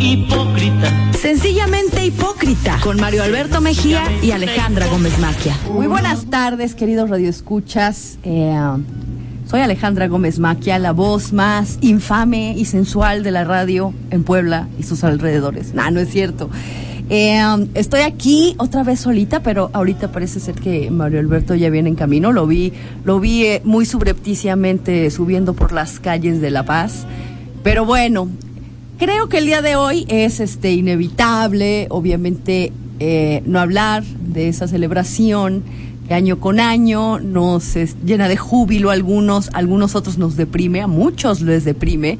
hipócrita. Sencillamente hipócrita, con Mario Alberto Mejía y Alejandra Gómez Maquia. Muy buenas tardes, queridos radioescuchas. Eh, soy Alejandra Gómez Maquia, la voz más infame y sensual de la radio en Puebla y sus alrededores. No, no es cierto. Eh, estoy aquí otra vez solita, pero ahorita parece ser que Mario Alberto ya viene en camino. Lo vi, lo vi eh, muy subrepticiamente subiendo por las calles de La Paz. Pero bueno, creo que el día de hoy es este inevitable, obviamente, eh, no hablar de esa celebración que año con año nos llena de júbilo a algunos, a algunos otros nos deprime, a muchos les deprime.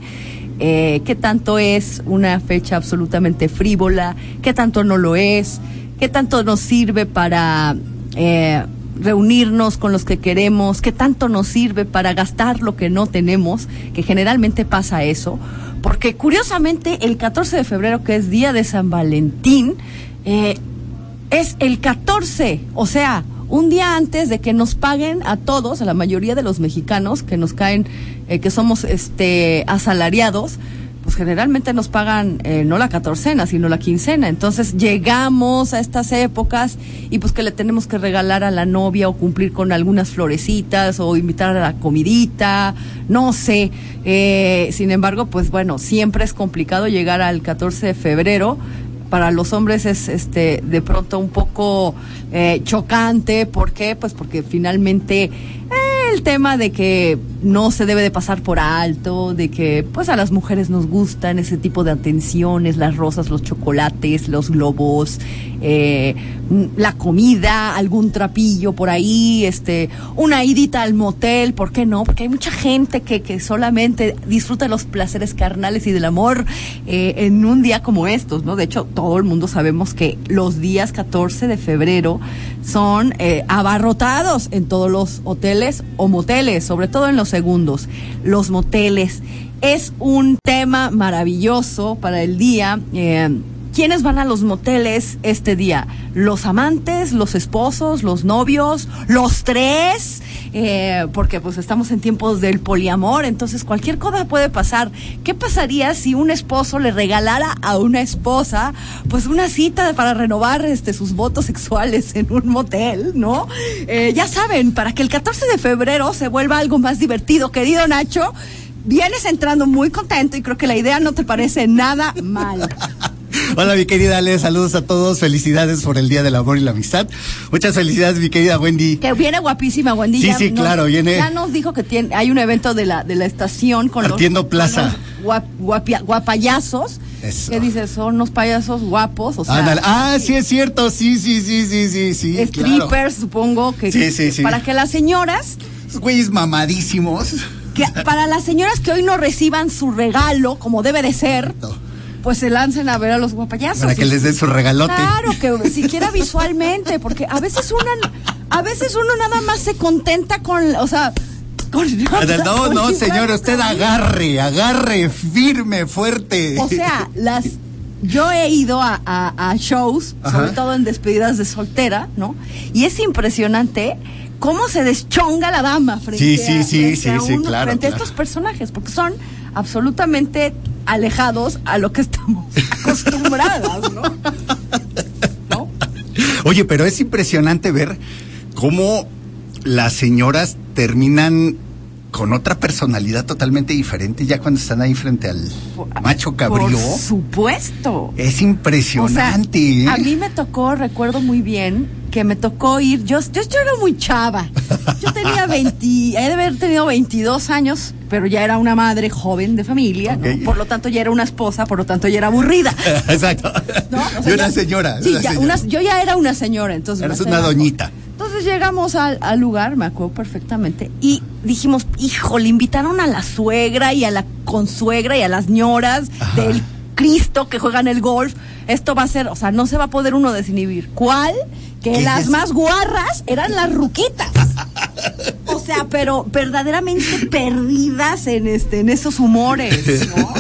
Eh, qué tanto es una fecha absolutamente frívola, qué tanto no lo es, qué tanto nos sirve para eh, reunirnos con los que queremos, qué tanto nos sirve para gastar lo que no tenemos, que generalmente pasa eso, porque curiosamente el 14 de febrero, que es día de San Valentín, eh, es el 14, o sea, un día antes de que nos paguen a todos, a la mayoría de los mexicanos que nos caen, eh, que somos este asalariados, generalmente nos pagan eh, no la catorcena, sino la quincena. Entonces llegamos a estas épocas y pues que le tenemos que regalar a la novia o cumplir con algunas florecitas o invitar a la comidita, no sé. Eh, sin embargo, pues bueno, siempre es complicado llegar al 14 de febrero para los hombres es este de pronto un poco eh, chocante. ¿Por qué? Pues porque finalmente eh, el tema de que no se debe de pasar por alto, de que pues a las mujeres nos gustan ese tipo de atenciones, las rosas, los chocolates, los globos, eh, la comida, algún trapillo por ahí, este, una idita al motel, ¿por qué no? Porque hay mucha gente que, que solamente disfruta los placeres carnales y del amor eh, en un día como estos, ¿no? De hecho, todo el mundo sabemos que los días 14 de febrero son eh, abarrotados en todos los hoteles o moteles, sobre todo en los segundos. Los moteles es un tema maravilloso para el día. Eh, ¿Quiénes van a los moteles este día? ¿Los amantes, los esposos, los novios, los tres? Eh, porque pues estamos en tiempos del poliamor, entonces cualquier cosa puede pasar. ¿Qué pasaría si un esposo le regalara a una esposa pues una cita para renovar este, sus votos sexuales en un motel, ¿no? Eh, ya saben, para que el 14 de febrero se vuelva algo más divertido, querido Nacho, vienes entrando muy contento y creo que la idea no te parece nada mal. Hola, mi querida Ale, saludos a todos. Felicidades por el Día del Amor y la Amistad. Muchas felicidades, mi querida Wendy. Que viene guapísima, Wendy. Sí, sí, claro, viene. Ya nos dijo que tiene, hay un evento de la, de la estación con Partiendo Plaza. guapayazos. Eso. ¿Qué dices? Son unos payasos guapos, o sea. ah, sí es cierto, sí, sí, sí, sí, sí, sí. Strippers, supongo que. Sí, sí, sí. Para que las señoras. Güeyes mamadísimos. Que para las señoras que hoy no reciban su regalo, como debe de ser pues se lancen a ver a los guapayazos. Para que les den su regalote. Claro, que siquiera visualmente, porque a veces uno, a veces uno nada más se contenta con, o sea, con, no, no, señor, usted agarre, agarre, firme, fuerte. O sea, las yo he ido a, shows, sobre todo en despedidas de soltera, ¿no? Y es impresionante cómo se deschonga la dama frente, sí, sí, sí, sí, claro, frente a estos personajes, porque son absolutamente alejados a lo que estamos acostumbradas, ¿no? ¿no? Oye, pero es impresionante ver cómo las señoras terminan con otra personalidad totalmente diferente ya cuando están ahí frente al macho cabrío. Por supuesto. Es impresionante. ¿eh? A mí me tocó, recuerdo muy bien, que me tocó ir, yo, yo, era muy chava. Yo tenía 20, he de haber tenido 22 años, pero ya era una madre joven de familia, por lo tanto ya era una esposa, por lo tanto ya era aburrida. Exacto. yo una señora. Sí, yo ya era una señora, entonces. Eres una doñita. Entonces llegamos al, lugar, me acuerdo perfectamente, y dijimos, hijo, le invitaron a la suegra y a la consuegra y a las ñoras del Cristo que juegan el golf. Esto va a ser, o sea, no se va a poder uno desinhibir. ¿Cuál? Que las más guarras eran las ruquitas. O sea, pero verdaderamente perdidas en este, en esos humores, ¿no?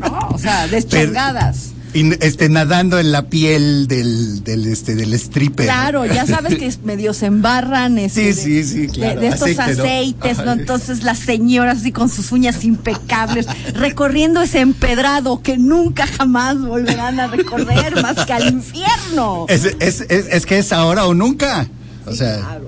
¿No? O sea, deschongadas. Y este, nadando en la piel del, del, este, del stripper. Claro, ya sabes que medio se embarran este, sí, sí, sí, claro. de, estos aceites, ¿no? Entonces las señoras así con sus uñas impecables, recorriendo ese empedrado que nunca jamás volverán a recorrer más que al infierno. Es, es, es, que es ahora o nunca. O sea,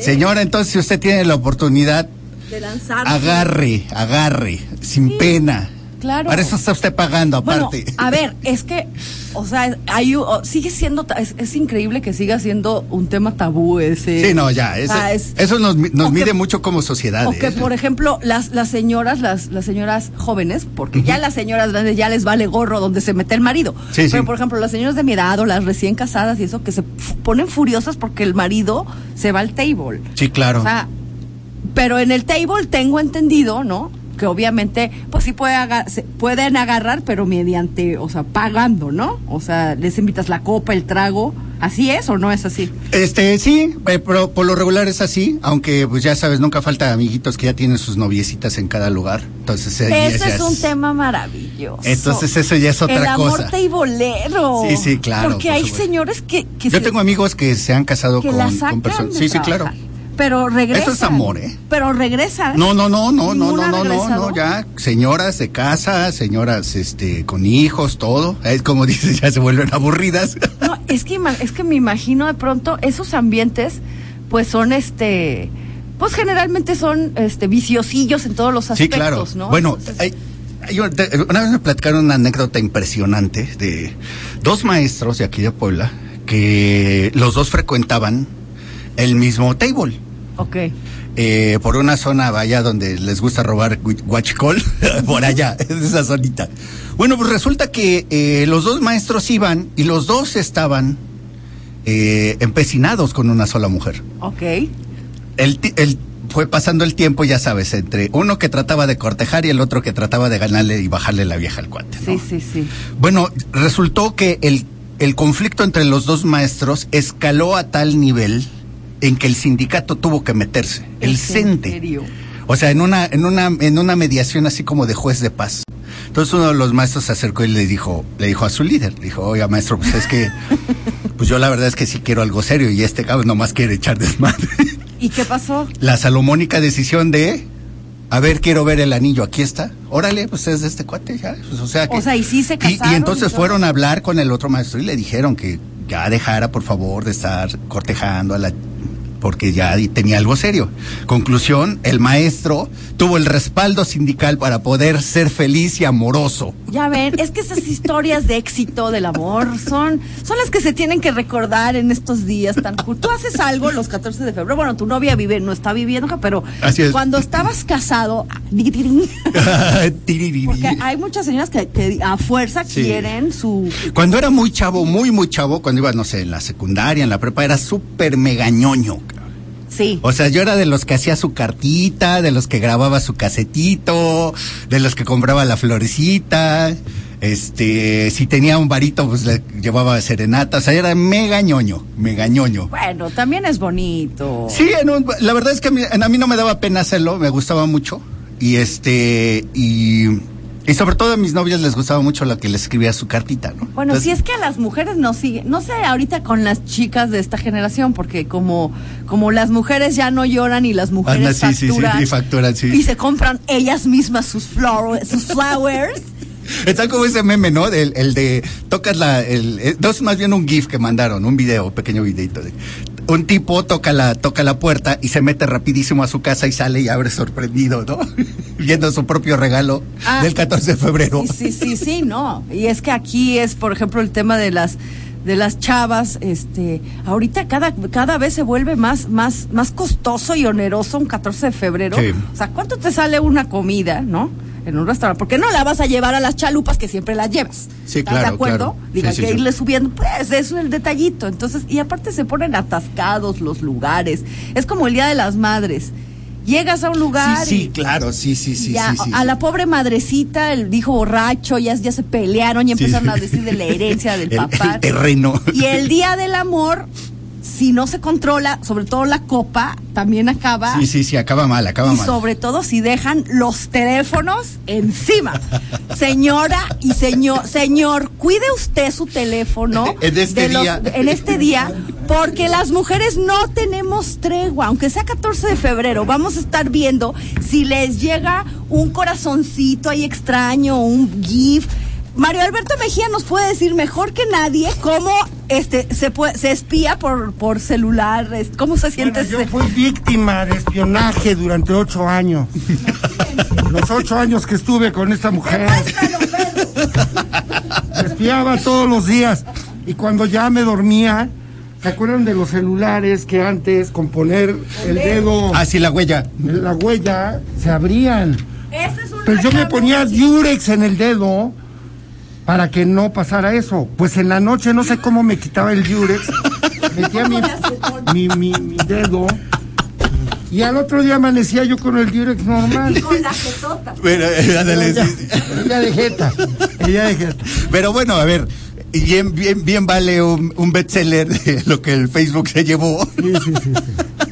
señora, entonces si usted tiene la oportunidad, de lanzarse. agarre, agarre, sin pena Claro. Para eso está usted pagando aparte. Bueno, a ver, es que, o sea, hay, sigue siendo, es, increíble que siga siendo un tema tabú ese. Sí, no, ya, eso nos, mide mucho como sociedad. O que, ¿eh? por ejemplo, las, las señoras, las, las señoras jóvenes, porque ya las señoras grandes ya les vale gorro donde se mete el marido. Sí, Pero, por ejemplo, las señoras de mi edad o las recién casadas y eso, que se ponen furiosas porque el marido se va al table. Sí, claro. O sea, pero en el table tengo entendido, ¿no? Que obviamente, pues sí puede se pueden agarrar, pero mediante, o sea, pagando, ¿no? O sea, les invitas la copa, el trago. ¿Así es o no es así? Este, sí, eh, pero por lo regular es así, aunque pues ya sabes, nunca falta amiguitos que ya tienen sus noviecitas en cada lugar. Entonces, eh, eso es, un tema maravilloso. Entonces, eso ya es otra cosa. El amor bolero. Sí, sí, claro. Porque hay señores que, Yo tengo amigos que se han casado con, con personas. Sí, sí, claro. Pero regresa. Eso es amor, ¿eh? Pero regresa. No, no, no, no, no, no, no, no, no, ya. Señoras de casa, señoras este, con hijos, todo. Es como dices, ya se vuelven aburridas. No, es que, es que me imagino de pronto esos ambientes, pues son este. Pues generalmente son este viciosillos en todos los aspectos, sí, claro. ¿no? Bueno, hay, una vez me platicaron una anécdota impresionante de dos maestros de aquí de Puebla que los dos frecuentaban el mismo table. Ok. Eh, por una zona vaya donde les gusta robar guachicol, por allá, esa zonita. Bueno, pues resulta que eh, los dos maestros iban y los dos estaban eh, empecinados con una sola mujer. Ok. El, el, fue pasando el tiempo, ya sabes, entre uno que trataba de cortejar y el otro que trataba de ganarle y bajarle la vieja al cuate. Sí, sí, sí. Bueno, resultó que el, el conflicto entre los dos maestros escaló a tal nivel en que el sindicato tuvo que meterse, el CENTE. O sea, en una, en una, en una mediación así como de juez de paz. Entonces uno de los maestros se acercó y le dijo, le dijo a su líder, dijo, oiga maestro, pues es que, pues yo la verdad es que sí quiero algo serio y este cabrón nomás quiere echar desmadre. ¿Y qué pasó? La salomónica decisión de, a ver, quiero ver el anillo, aquí está. Órale, pues es de este cuate, ya. Pues, o sea que. O sea, y sí se casaron. Y, y entonces fueron a hablar con el otro maestro y le dijeron que ya dejara, por favor, de estar cortejando a la porque ya tenía algo serio. Conclusión, el maestro tuvo el respaldo sindical para poder ser feliz y amoroso. Ya ven, es que esas historias de éxito del amor son, son las que se tienen que recordar en estos días tan Tú haces algo los 14 de febrero, bueno, tu novia vive, no está viviendo, pero cuando estabas casado, porque hay muchas señoras que, a fuerza quieren su... Cuando era muy chavo, muy, muy chavo, cuando iba, no sé, en la secundaria, en la prepa, era súper megañoño. Sí. O sea, yo era de los que hacía su cartita, de los que grababa su casetito, de los que compraba la florecita. Este, si tenía un varito, pues le llevaba serenata. O sea, era mega ñoño, mega ñoño. Bueno, también es bonito. Sí, la verdad es que a mí, a mí no me daba pena hacerlo, me gustaba mucho. Y este, y y sobre todo a mis novias les gustaba mucho lo que les escribía su cartita, ¿no? Bueno, si es que a las mujeres no sigue, no sé ahorita con las chicas de esta generación, porque como, como las mujeres ya no lloran y las mujeres facturan, y facturan, sí. Y se compran ellas mismas sus, flowers, sus flowers. Está como ese meme, ¿no? El, el de tocas la. El, eh, no es más bien un GIF que mandaron, un video, un pequeño videito de un tipo toca la, toca la puerta y se mete rapidísimo a su casa y sale y abre sorprendido, ¿no? Viendo su propio regalo ah. del 14 de febrero. Sí, sí, sí, no. Y es que aquí es, por ejemplo, el tema de las de las chavas, este, ahorita cada, cada vez se vuelve más, más, más costoso y oneroso un 14 de febrero. O sea, ¿cuánto te sale una comida, no? En un restaurante, porque no la vas a llevar a las chalupas que siempre las llevas. Sí, ¿Estás claro, de acuerdo? Diga, que irle subiendo, pues eso es el detallito. Entonces, y aparte se ponen atascados los lugares. Es como el Día de las Madres. Llegas a un lugar. Sí, sí, claro, sí, sí, sí. Ya, a la pobre madrecita, el dijo borracho, ya, ya se pelearon y empezaron a decir de la herencia del papá. El terreno. Y el día del amor, si no se controla, sobre todo la copa, también acaba. Sí, sí, sí, acaba mal, acaba y mal. sobre todo si dejan los teléfonos encima. Señora y señor, señor, cuide usted su teléfono En este de los- día. en este día, porque las mujeres no tenemos tregua, aunque sea 14 de febrero, vamos a estar viendo si les llega un corazoncito ahí extraño, un GIF. Mario Alberto Mejía nos puede decir mejor que nadie cómo este se puede, se espía por, por celular, cómo se siente Bueno, yo fui víctima de espionaje durante ocho años. Los ocho años que estuve con esta mujer. Me espiaba todos los días. Y cuando ya me dormía, ¿se acuerdan de los celulares que antes con poner el dedo Ah, sí, la huella. la huella se abrían? Este es un Pues yo me ponía diurex en el dedo para que no pasara eso. Pues en la noche no sé cómo me quitaba el diurex. Metía mi, mi, mi- mi dedo. Y al otro día amanecía yo con el diurex normal. con la jetota. Bueno, eh, ándale, Ella, sí. ella de jeta. Ella de jeta. Pero bueno, a ver, bien, bien, bien vale un, un bestseller de lo que el Facebook se llevó. Sí, sí, sí, sí.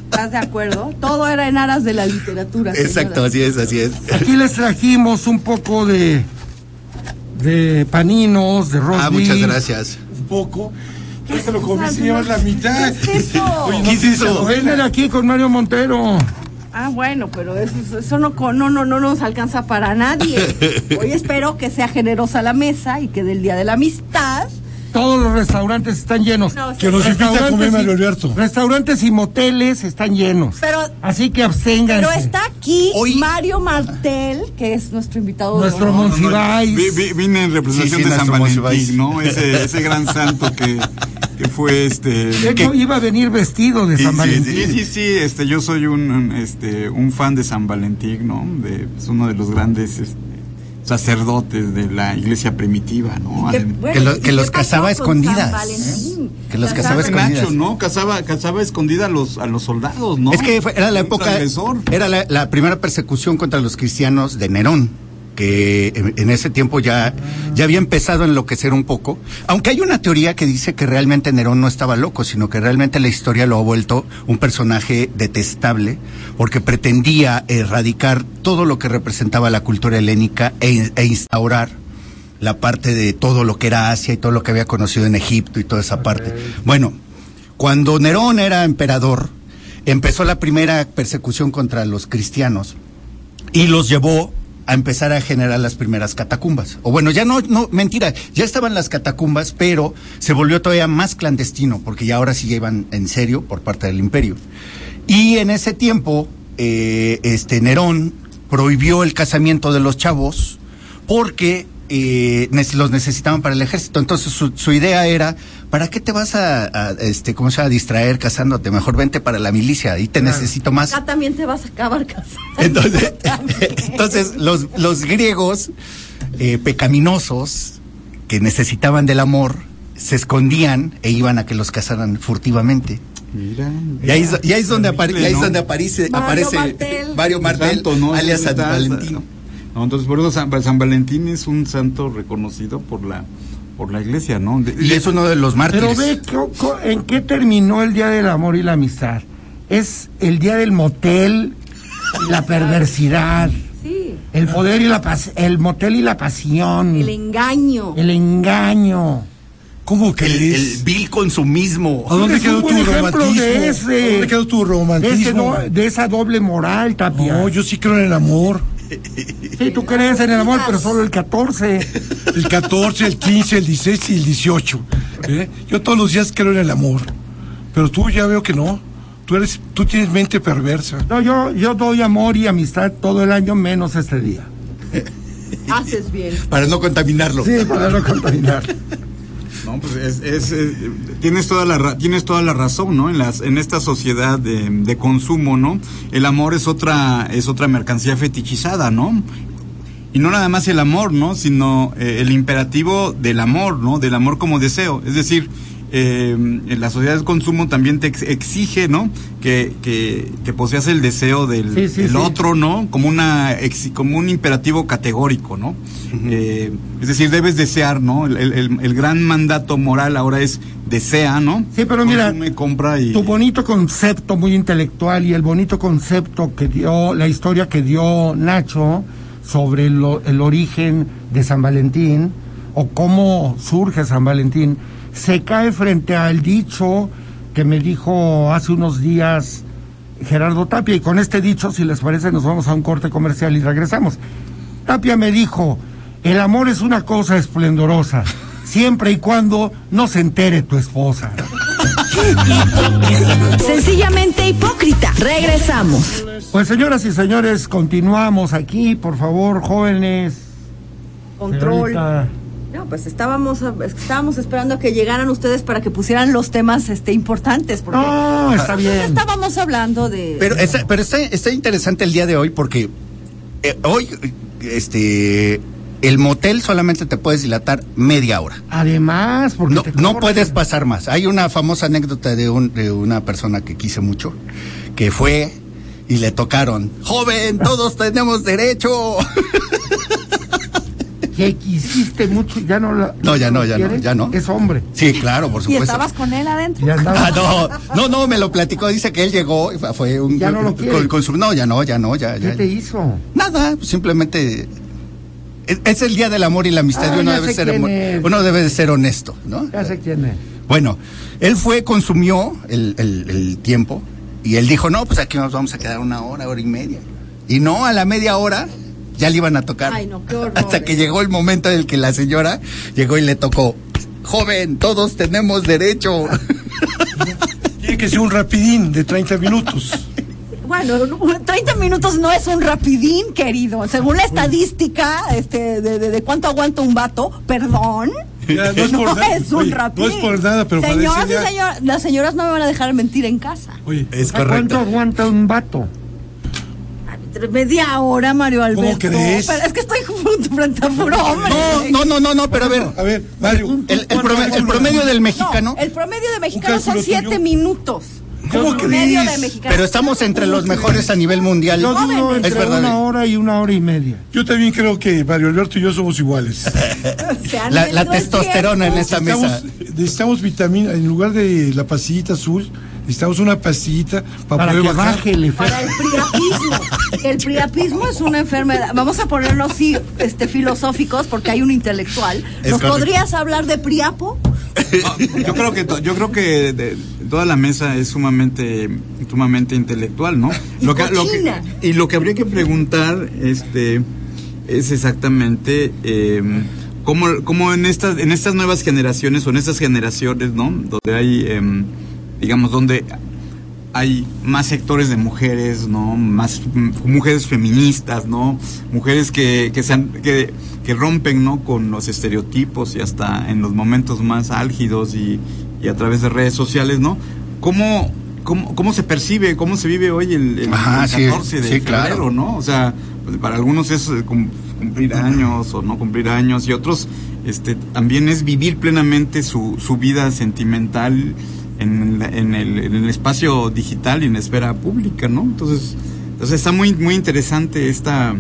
¿Estás de acuerdo? Todo era en aras de la literatura. señora. Exacto, así es, así es. Aquí les trajimos un poco de de paninos, de roast Ah, muchas gracias. un poco. ¿Qué Yo se lo comí, señor, la mitad. ¿Qué es eso? Oye, ¿Qué es eso? Vienen aquí con Mario Montero. Ah, bueno, pero eso, eso no, co- no, no, no nos alcanza para nadie. Hoy espero que sea generosa la mesa y que del Día de la Amistad. Todos los restaurantes están llenos. No, sí. Que nos invita a comer Restaurantes y- Mario Alberto. Restaurantes y moteles están llenos. Pero, Así que absténganse. pero está aquí Hoy- Mario Martel, que es nuestro invitado. de Nuestro honor. Monsiváis. Vi- vi- vine en representación Sí, sí, de San Valentín, Monsiváis. ¿no? Ese, ese gran santo que, que fue este. De hecho, iba a venir vestido de San sí, Valentín. Sí, sí, sí, este, yo soy un, un, este, un fan de San Valentín, ¿no? De, es uno de los grandes este, sacerdotes de la iglesia primitiva, ¿no? Que, Adem- bueno, Que lo- ¿y que qué los con escondidas? Que los casaba Casaba- escondidas. Nacho, ¿no? Cazaba, cazaba escondida a los, a los soldados, ¿no? Es que fue- era la época, era la, la primera persecución contra los cristianos de Nerón, que en, ese tiempo ya, ya había empezado a enloquecer un poco, aunque hay una teoría que dice que realmente Nerón no estaba loco, sino que realmente la historia lo ha vuelto un personaje detestable, porque pretendía erradicar todo lo que representaba la cultura helénica e, e instaurar la parte de todo lo que era Asia y todo lo que había conocido en Egipto y toda esa parte. Bueno, cuando Nerón era emperador, empezó la primera persecución contra los cristianos y los llevó a empezar a generar las primeras catacumbas. O bueno, ya no, no, mentira, ya estaban las catacumbas, pero se volvió todavía más clandestino, porque ya ahora sí iban en serio por parte del imperio. Y en ese tiempo, eh, este Nerón prohibió el casamiento de los chavos porque eh, los necesitaban para el ejército. Entonces su, su idea era, ¿para qué te vas a, a, este, cómo se llama, a distraer casándote? Mejor vente para la milicia, ahí te necesito más. Acá también te vas a acabar casando. Entonces, entonces los, los griegos eh, pecaminosos que necesitaban del amor se escondían e iban a que los casaran furtivamente. Mira. Y ahí, es- y ahí es donde, apare- y ahí es donde aparece, Mario aparece Martel. Mario Martel, Santo, ¿no? alias San Valentín. No, entonces por eso San, San Valentín es un santo reconocido por la por la iglesia, ¿no? De- Y es uno de los mártires. Pero ve en qué terminó el Día del Amor y la Amistad. Es el día del motel y la perversidad. Sí, El poder y la pas el motel y la pasión. el engaño. el engaño. ¿Cómo que el, el vil consumismo. ¿A dónde quedó tu romantismo? de ese. ¿A dónde quedó tu De, ese romantismo? do- de esa doble moral, Tapia. No, yo sí creo en el amor. Sí, tú crees en el amor, pero solo el 14. El 14, el 15, el 16 y el 18. ¿eh? Yo todos los días creo en el amor. Pero tú ya veo que no. Tú eres, tú tienes mente perversa. No, yo, yo doy amor y amistad todo el año, menos este día. Haces bien. Para no contaminarlo. Sí, para no contaminar. No, pues es, es, eh, tienes toda la tienes toda la razón, ¿no? En las en esta sociedad de, de consumo, ¿no? El amor es otra es otra mercancía fetichizada, ¿no? Y no nada más el amor, ¿no? Sino eh, el imperativo del amor, ¿no? Del amor como deseo. Es decir, eh, en la sociedad de consumo también te exige, ¿no? Que, que, que poseas el deseo del, otro, ¿no? Como una como un imperativo categórico, ¿no? Eh, es decir, debes desear, ¿no? El, el, gran mandato moral ahora es desea, ¿no? Sí, pero mira, compra y... tu bonito concepto muy intelectual y el bonito concepto que dio, la historia que dio Nacho sobre el origen de San Valentín o cómo surge San Valentín, se cae frente al dicho que me dijo hace unos días Gerardo Tapia y con este dicho, si les parece, nos vamos a un corte comercial y regresamos. Tapia me dijo, el amor es una cosa esplendorosa, siempre y cuando no se entere tu esposa. Sencillamente hipócrita. Regresamos. Pues señoras y señores, continuamos aquí, por favor, jóvenes. Control. No, pues estábamos, estábamos esperando a que llegaran ustedes para que pusieran los temas este, importantes. Porque no, está bien. Estábamos hablando de. Pero, está, pero está, interesante el día de hoy porque eh, hoy, este. El motel solamente te puedes dilatar media hora. Además, porque no, no puedes pasar más. Hay una famosa anécdota de, un, de una persona que quise mucho, que fue y le tocaron, joven, todos tenemos derecho. que quisiste mucho, ya no la, No, ya no, ya no, ya no. Es hombre. Sí, claro, por supuesto. ¿Y estabas con él adentro? Ah, no, no, no, me lo platicó, dice que él llegó y fue un... Ya no lo quiere. Con, su, no, ya no, ya no, ya. ¿Qué te hizo? Nada, simplemente... Es, el día del amor y la amistad y ah, uno debe ser uno debe de ser honesto, ¿no? Ya sé quién es. Bueno, él fue, consumió el, el, el tiempo y él dijo, no, pues aquí nos vamos a quedar una hora, hora y media. Y no, a la media hora ya le iban a tocar. Ay, no, qué horror. Hasta que llegó el momento en el que la señora llegó y le tocó. Joven, todos tenemos derecho. Tiene que ser un rapidín de 30 minutos. Bueno, 30 minutos no es un rapidín, querido. Según la estadística este, de, de, cuánto aguanta un vato, perdón. no es, un rapidín. No es por nada, pero Señoras y señores, las señoras no me van a dejar mentir en casa. Oye, es correcto. ¿Cuánto aguanta un vato? Media hora, Mario Alberto. ¿Cómo crees? Pero es que estoy frente a puro hombre. No, no, no, no, pero a ver. A ver, Mario. El, promedio, del mexicano. el promedio de mexicano son siete minutos. ¿Cómo crees? Pero estamos entre los mejores a nivel mundial. Yo digo entre es una hora y una hora y media. Yo también creo que Mario Alberto y yo somos iguales. la, testosterona en esta mesa. Necesitamos vitamina, en lugar de la pasillita azul, necesitamos una pastillita para, poder bajar. para el priapismo. El priapismo es una enfermedad. Vamos a ponerlo así, este, filosóficos, porque hay un intelectual. ¿Nos podrías hablar de priapo? yo creo que yo creo que toda la mesa es sumamente sumamente intelectual, ¿no? Y lo que, y lo que habría que preguntar este es exactamente eh, cómo, en estas en estas nuevas generaciones o en estas generaciones, ¿no? Donde hay em, digamos, donde hay más sectores de mujeres, ¿no? Más mujeres feministas, ¿no? Mujeres que, que, sean, que, que rompen, ¿no? Con los estereotipos y hasta en los momentos más álgidos y, y a través de redes sociales, ¿no? ¿Cómo, cómo, cómo se percibe, cómo se vive hoy el, 14 de febrero, ¿no? O sea, pues, para algunos es eh, cumplir años o no cumplir años y otros este, también es vivir plenamente su, su vida sentimental en, en, el, en, el, espacio digital y en la esfera pública, ¿no? Entonces, entonces está muy, muy interesante esta...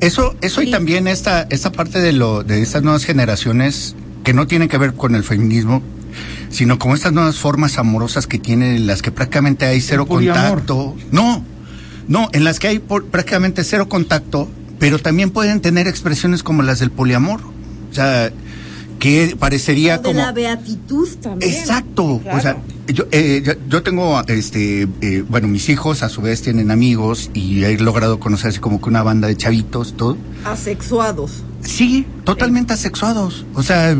Eso, eso y también esta, esta parte de, lo, de estas nuevas generaciones que no tienen que ver con el feminismo, sino como estas nuevas formas amorosas que tienen, en las que prácticamente hay cero contacto. No, no, en las que hay prácticamente cero contacto, pero también pueden tener expresiones como las del poliamor. O sea, que parecería como la beatitud también. Exacto. O sea, eh, yo, yo, tengo, este, eh, bueno, mis hijos a su vez tienen amigos y he logrado conocer así como que una banda de chavitos, todo. Asexuados. Sí, totalmente asexuados. O sea,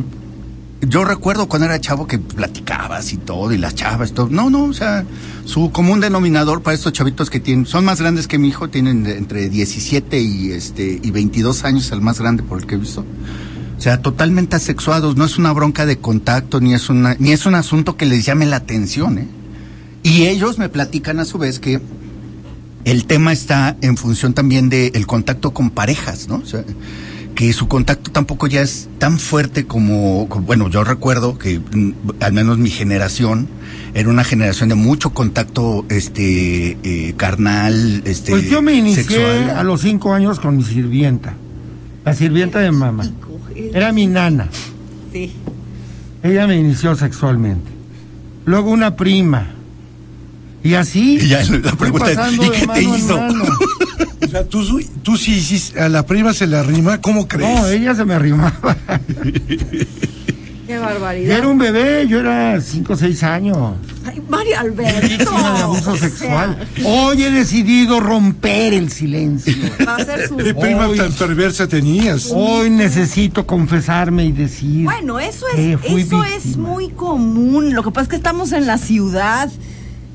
yo recuerdo cuando era chavo que platicabas y todo, y las chavas, todo. No, no, o sea, su común denominador para estos chavitos que tienen, son más grandes que mi hijo, tienen entre 17 y, este, y 22 años, el más grande por el que he visto. O sea, totalmente asexuados, no es una bronca de contacto, ni es, una, ni es un asunto que les llame la atención. ¿eh? Y ellos me platican a su vez que el tema está en función también del contacto con parejas, ¿no? O sea, que su contacto tampoco ya es tan fuerte como, como- bueno, yo recuerdo que mm, al menos mi generación era una generación de mucho contacto este eh, carnal, este Pues yo me inicié sexual. a los cinco años con mi sirvienta. La sirvienta de mamá. Era mi nana. Sí. Ella me inició sexualmente. Luego una prima. Y así. Y ya la pregunta es, ¿y qué te hizo? O sea, tú, tú sí hiciste, a la prima se la rima, ¿cómo crees? No, ella se me arrimaba. Qué Yo barbaridad. era un bebé, yo era cinco o seis años. Ay, Mario Alberto. Víctima de abuso o sea, sexual. Hoy he decidido romper el silencio. Va a ser su. ¿Qué prima Hoy- tan perversa tenías? Hoy necesito confesarme y decir. Bueno, eso que es, fui eso es muy común. Lo que pasa es que estamos en la ciudad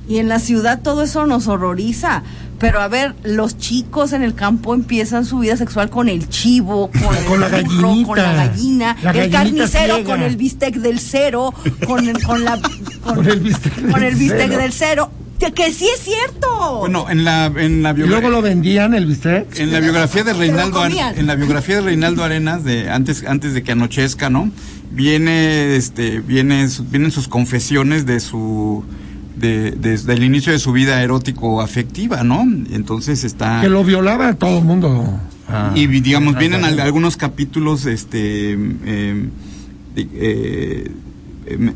y en la ciudad todo eso nos horroriza. Pero a ver, los chicos en el campo empiezan su vida sexual con el chivo, con, el Con la burro, gallinita. con la gallina, La el carnicero ciega. con el bistec del cero, con el, con la, con, Con el bistec del con el bistec cero. del cero. Que, que sí es cierto. Bueno, en la, en la Y biogra- luego lo vendían el bistec. En la biografía de Reinaldo Are- comían. en la biografía de Reinaldo Arenas de antes antes de que anochezca, ¿no? Viene este viene su- vienen sus confesiones de su de, desde el inicio de su vida erótico afectiva, ¿no? Entonces está Que lo violaba a todo el mundo. Ah. y digamos Ah, vienen ah, al- algunos capítulos este eh, eh, em,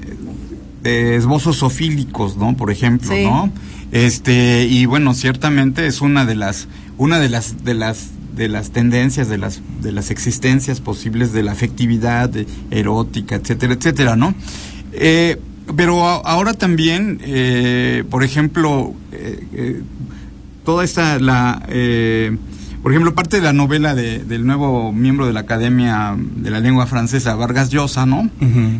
de esbozos sofílicos no por ejemplo Sí. no este y bueno ciertamente es una de las una de las de las de las tendencias de las de las existencias posibles de la afectividad eh, erótica etcétera etcétera no Eh, pero a- ahora también eh, por ejemplo eh, eh, toda esta la eh, por ejemplo parte de la novela de- del nuevo miembro de la Academia de la Lengua Francesa Vargas Llosa no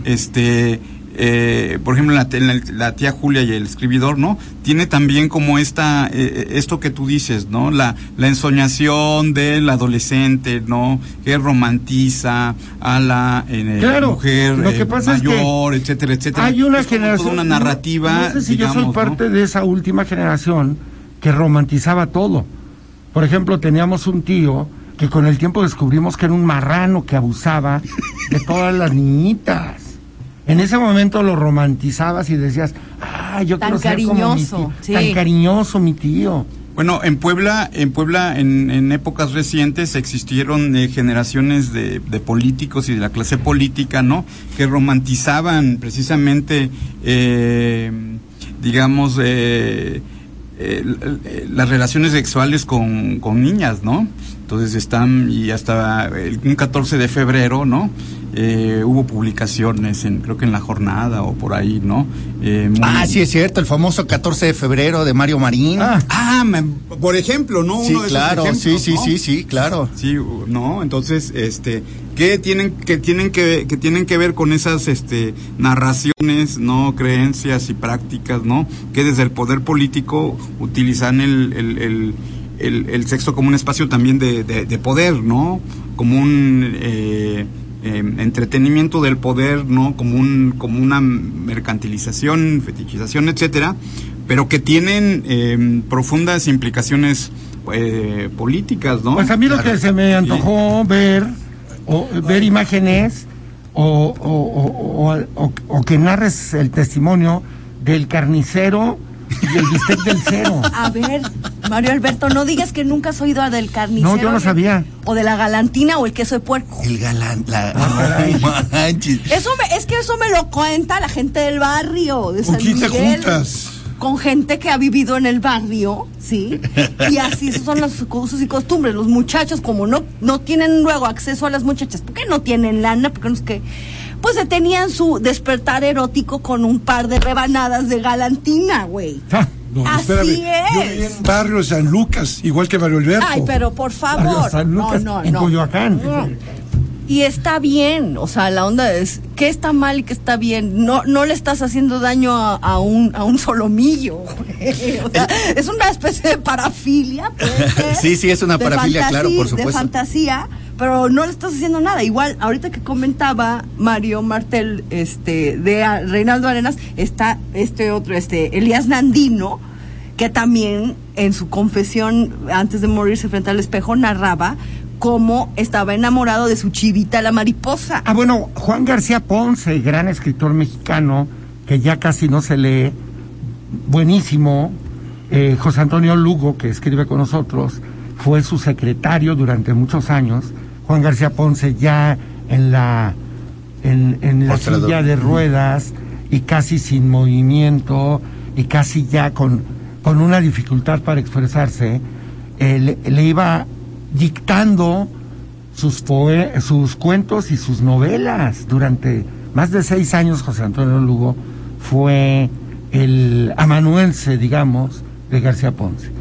este eh, por ejemplo la, la, la tía Julia y el escribidor no tiene también como esta eh, esto que tú dices no la la ensoñación del adolescente no que romantiza a la eh, Claro, mujer lo que eh, pasa es que mayor etcétera etcétera Hay una Es como toda generación. una narrativa No, sé si yo soy ¿no? parte de esa última generación que romantizaba todo. Por ejemplo, teníamos un tío que con el tiempo descubrimos que era un marrano que abusaba de todas las niñitas. En ese momento lo romantizabas y decías, ah, yo Tan quiero ser como mi cariñoso, tío". sí. Tan cariñoso mi tío. Bueno, en Puebla, en Puebla, en, en épocas recientes existieron eh, generaciones de, de políticos y de la clase política, ¿no? Que romantizaban precisamente, eh, digamos, eh, eh, eh, las relaciones sexuales con, con niñas, ¿no? Entonces están, y hasta el, un 14 de febrero, ¿no? Eh, hubo publicaciones, en, creo que en La Jornada o por ahí, ¿no? Eh, muy- Ah, sí es cierto, el famoso 14 de febrero de Mario Marín. Ah, Ah, me- por ejemplo, ¿no? sí, Uno de esos claro, sí, ejemplos, sí, ¿no? sí, sí, claro. Sí, no, entonces, este, ¿qué tienen que tienen que, que tienen que ver con esas, este, narraciones, no, creencias y prácticas, no, que desde el poder político utilizan el, el, el, el- el sexo como un espacio también de, de- de poder, no, como un eh, eh, entretenimiento del poder, no, como un, como una mercantilización, fetichización, etcétera, pero que tienen eh, profundas implicaciones eh, políticas, ¿no? Pues a mí lo que se me antojó ver, o ver imágenes, o, o, o, o- o- o que narres el testimonio del carnicero y el bistec del cero. A ver, Mario Alberto, no digas que nunca has oído del carnicero. No, yo no sabía. O de la galantina o el queso de puerco. El galán, la... no manches. Eso me, es que eso me lo cuenta la gente del barrio, de ¿Con San Miguel. juntas? Con gente que ha vivido en el barrio, ¿sí? Y así son los usos y costumbres. Los muchachos, como no, no tienen luego acceso a las muchachas, ¿por qué no tienen lana? Porque no es que. Pues se tenían su despertar erótico con un par de rebanadas de galantina, güey. No, Así espérame. Yo es. viví en barrio de San Lucas, igual que Mario Alberto. Ay, pero por Barrio favor. San No, Lucas, no, en no. Coyoacán. No. Y está bien, o sea, la onda es, ¿qué está mal y qué está bien? No, no le estás haciendo daño a, a un, a un solomillo. güey. O sea, es una especie de parafilia. puede ser, Sí, sí, es una de parafilia, claro, por De supuesto. fantasía, pero no le estás haciendo nada. Igual, ahorita que comentaba Mario Martel, este, de Reinaldo Arenas, está este otro, este, Elías Nandino, que también en su confesión antes de morirse frente al espejo narraba cómo estaba enamorado de su chivita la mariposa. Ah, bueno, Juan García Ponce, gran escritor mexicano, que ya casi no se lee, buenísimo. Eh, José Antonio Lugo, que escribe con nosotros, fue su secretario durante muchos años. Juan García Ponce ya en la, en, en la Mostrador. silla de ruedas y casi sin movimiento y casi ya con, con una dificultad para expresarse, eh, le, le iba dictando sus, sus cuentos y sus novelas. Durante más de seis años José Antonio Lugo fue el amanuense, digamos, de García Ponce.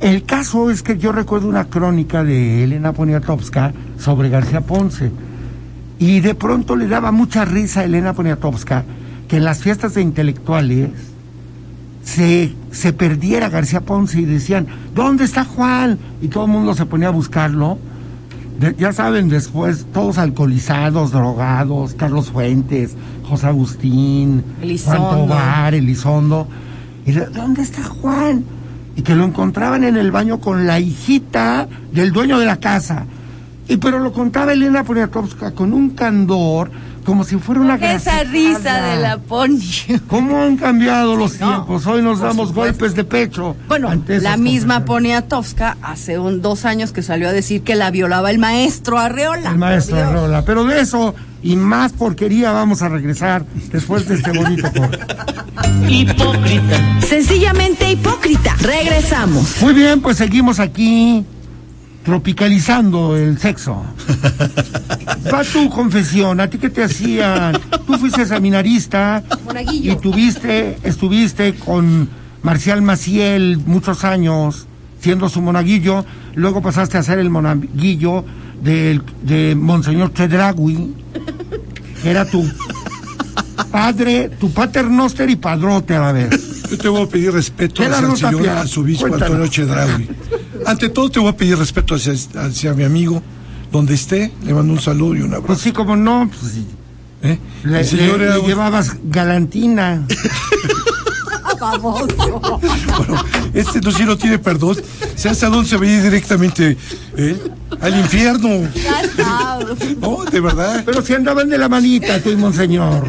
El caso es que yo recuerdo una crónica de Elena Poniatowska sobre García Ponce. Y de pronto le daba mucha risa a Elena Poniatowska que en las fiestas de intelectuales se, se perdiera García Ponce y decían, ¿dónde está Juan? Y todo el mundo se ponía a buscarlo. De- ya saben, después todos alcoholizados, drogados, Carlos Fuentes, José Agustín, Elizondo. Juan Tobar, Elizondo. Y de, ¿dónde está Juan? Y que lo encontraban en el baño con la hijita del dueño de la casa. Y pero lo contaba Elena Poniatowska con un candor, como si fuera una Esa graciada. risa de la Pony. ¿Cómo han cambiado los tiempos? Hoy nos damos supuesto. golpes de pecho. Bueno, la misma. Poniatowska hace un, dos años que salió a decir que la violaba el maestro Arreola. El maestro Dios. Rola. Pero de eso y más porquería vamos a regresar después de este bonito corte. Sencillamente hipócrita. Regresamos. Muy bien, pues seguimos aquí tropicalizando el sexo. Va tu confesión, ¿a ti qué te hacían? Tú fuiste seminarista Monaguillo. y tuviste, estuviste con Marcial Maciel muchos años siendo su monaguillo, luego pasaste a ser el monaguillo del- de Monseñor Chedragui, que era tu padre, tu paternoster y padrote a la vez. Yo te voy a pedir respeto nota, señor arzobispo Cuéntanos. Antonio Chedraui. Ante todo te voy a pedir respeto hacia, hacia mi amigo. Donde esté, le mando un saludo y un Pues abrazo. sí, como no, pues sí. ¿eh? Le, le- le llevabas galantina. Famoso. Bueno, este no tiene perdón. ¿Sabes a dónde se veía directamente? ¿eh? Al infierno. Ya está. No, de verdad. Pero si andaban de la manita, tú y monseñor.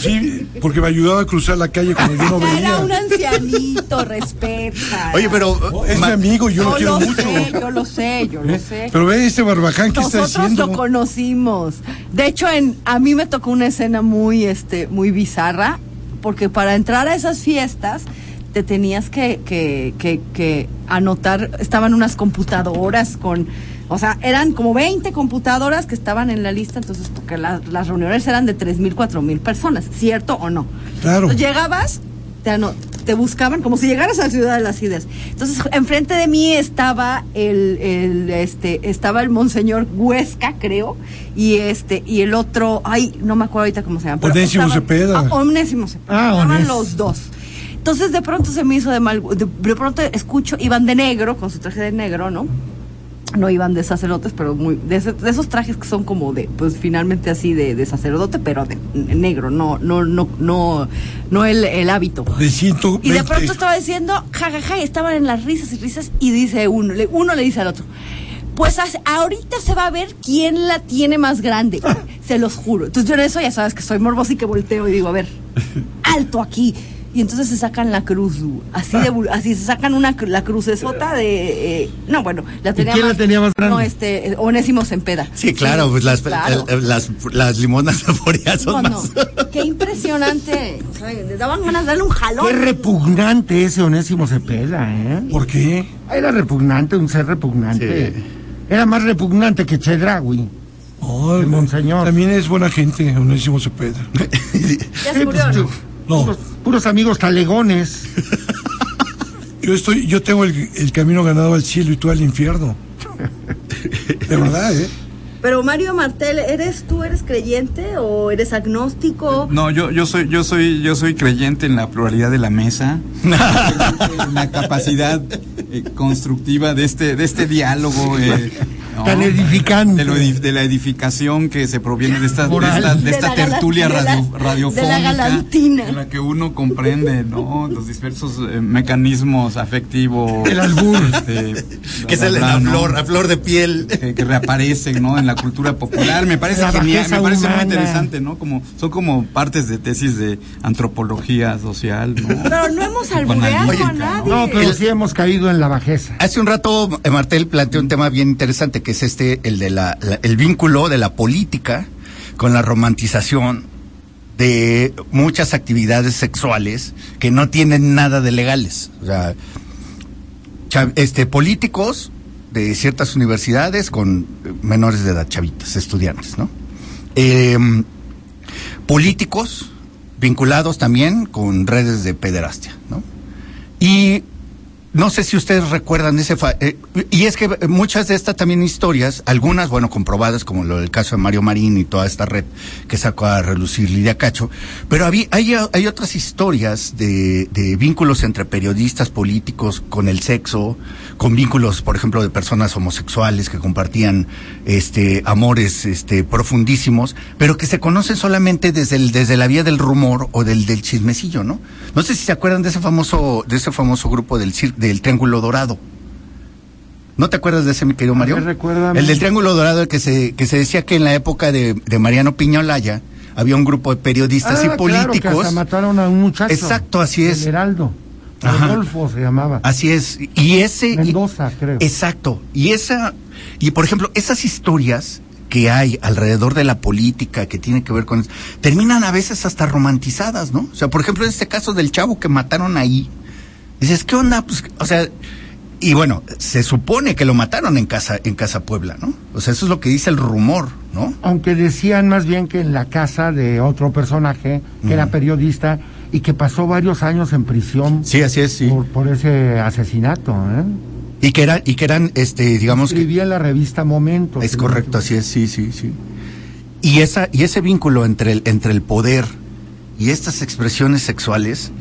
Sí, porque me ayudaba a cruzar la calle cuando yo no Era un veía. ancianito, respeta. Oye, pero No, es ma- mi amigo, yo lo yo quiero lo mucho. sé, yo lo sé, yo lo ¿eh? sé. Pero ve este barbaján que está Nosotros diciendo. lo conocimos. De hecho, en, a mí me tocó una escena muy, este, muy bizarra, porque para entrar a esas fiestas te tenías que, que, que, que anotar, estaban unas computadoras con, o sea, eran como 20 computadoras que estaban en la lista, entonces porque la- las reuniones eran de 3 mil, 4 mil personas, ¿cierto o no? Claro. Entonces, llegabas, te, ano- te buscaban como si llegaras a la ciudad de las ideas. Entonces, enfrente de mí estaba el, el, este, estaba el monseñor Huesca, creo, y este, y el otro, ay, no me acuerdo ahorita cómo se llama. Onésimo Cepeda. Ah, Onésimo Cepeda. Ah, Estaban los dos. Entonces, de pronto se me hizo de mal, de, de pronto escucho, iban de negro, con su traje de negro, ¿no? No iban de sacerdotes, pero muy de, ese- de esos trajes que son como de, pues finalmente así de, de sacerdote, pero de negro, no, no, no, no, no el, el hábito. De 120. Y de pronto estaba diciendo, jajaja, y estaban en las risas y risas, y dice uno, le- uno le dice al otro, pues ahorita se va a ver quién la tiene más grande, se los juro. Entonces yo en eso ya sabes que soy morbosa y que volteo y digo, a ver, alto aquí. Y entonces se sacan la cruz, así de, así se sacan una la crucesota de, eh, no bueno, la tenía quién la tenía más grande? No, este, Onésimo Sempeda. Sí, claro, pues las, claro. el- el- las, las limonas saboreadas son No, no, más. qué impresionante. O sea, le daban ganas de darle un jalón. Qué repugnante ese Onésimo Cepeda, ¿eh? ¿Por qué? Era repugnante, un ser repugnante. Sí. Era más repugnante que Chedragui. No, El monseñor. También es buena gente, Onésimo Cepeda. Ya se murió, ¿no? No. Puros, puros amigos talegones. Yo estoy, yo tengo el, el camino ganado al cielo y tú al infierno. De verdad, ¿eh? Pero Mario Martel, ¿eres tú eres creyente o eres agnóstico? No, yo, yo soy, yo soy, yo soy creyente en la pluralidad de la mesa, en la capacidad eh, constructiva de este, de este diálogo. eh, ¿no? Tan edificante. De, edif- de la edificación que se proviene de esta, de esta, de esta la tertulia la- radio- de la radiofónica. galantina. En la que uno comprende, ¿no? Los dispersos eh, mecanismos afectivos. El albur. este, Que sale bla, a ¿no? flor, a flor de piel. que, que reaparecen ¿no? en la cultura popular me parece La genial me parece muy interesante no como son como partes de tesis de antropología social ¿no? Pero no hemos albureado Oye, a nadie. No, pero sí hemos caído en la bajeza. Hace un rato eh, Martel planteó un tema bien interesante que es este, el de la, la- el vínculo de la política con la romantización de muchas actividades sexuales que no tienen nada de legales. O sea, este, políticos de ciertas universidades con menores de edad, chavitas, estudiantes, ¿no? Em, políticos vinculados también con redes de pederastia, ¿no? Y no sé si ustedes recuerdan ese... fa- eh, y es que muchas de estas también historias, algunas, bueno, comprobadas, como lo del caso de Mario Marín y toda esta red que sacó a relucir Lidia Cacho, pero había, hay, otras historias de, de vínculos entre periodistas políticos con el sexo, con vínculos, por ejemplo, de personas homosexuales que compartían este amores este profundísimos, pero que se conocen solamente desde el, desde la vía del rumor o del, del chismecillo, ¿no? No sé si se acuerdan de ese famoso, de ese famoso grupo del cir- del Triángulo Dorado. ¿No te acuerdas de ese, mi querido Mario? recuérdame. El del Triángulo Dorado, el que se, que se decía que en la época de, de Mariano Piñolaya había un grupo de periodistas Ah, y claro, políticos. que hasta mataron a un muchacho. Exacto, así es. El Heraldo. Rodolfo se llamaba. Así es. Y ese. y- Mendoza, creo. Exacto. Y esa. Y por ejemplo, esas historias que hay alrededor de la política que tiene que ver con. terminan a veces hasta romantizadas, ¿no? O sea, por ejemplo, en este caso del chavo que mataron ahí. Dices, ¿qué onda? Pues, o sea. Y bueno, se supone que lo mataron en casa, en Casa Puebla, ¿no? O sea, eso es lo que dice el rumor, ¿no? Aunque decían más bien que en la casa de otro personaje, que era periodista y que pasó varios años en prisión Sí, así es, sí. por, por ese asesinato. ¿eh? Y que eran, y que eran, este, digamos que. Escribía en la revista Momento. Es correcto, así es, sí, sí, sí. Y esa y ese vínculo entre el entre el poder y estas expresiones sexuales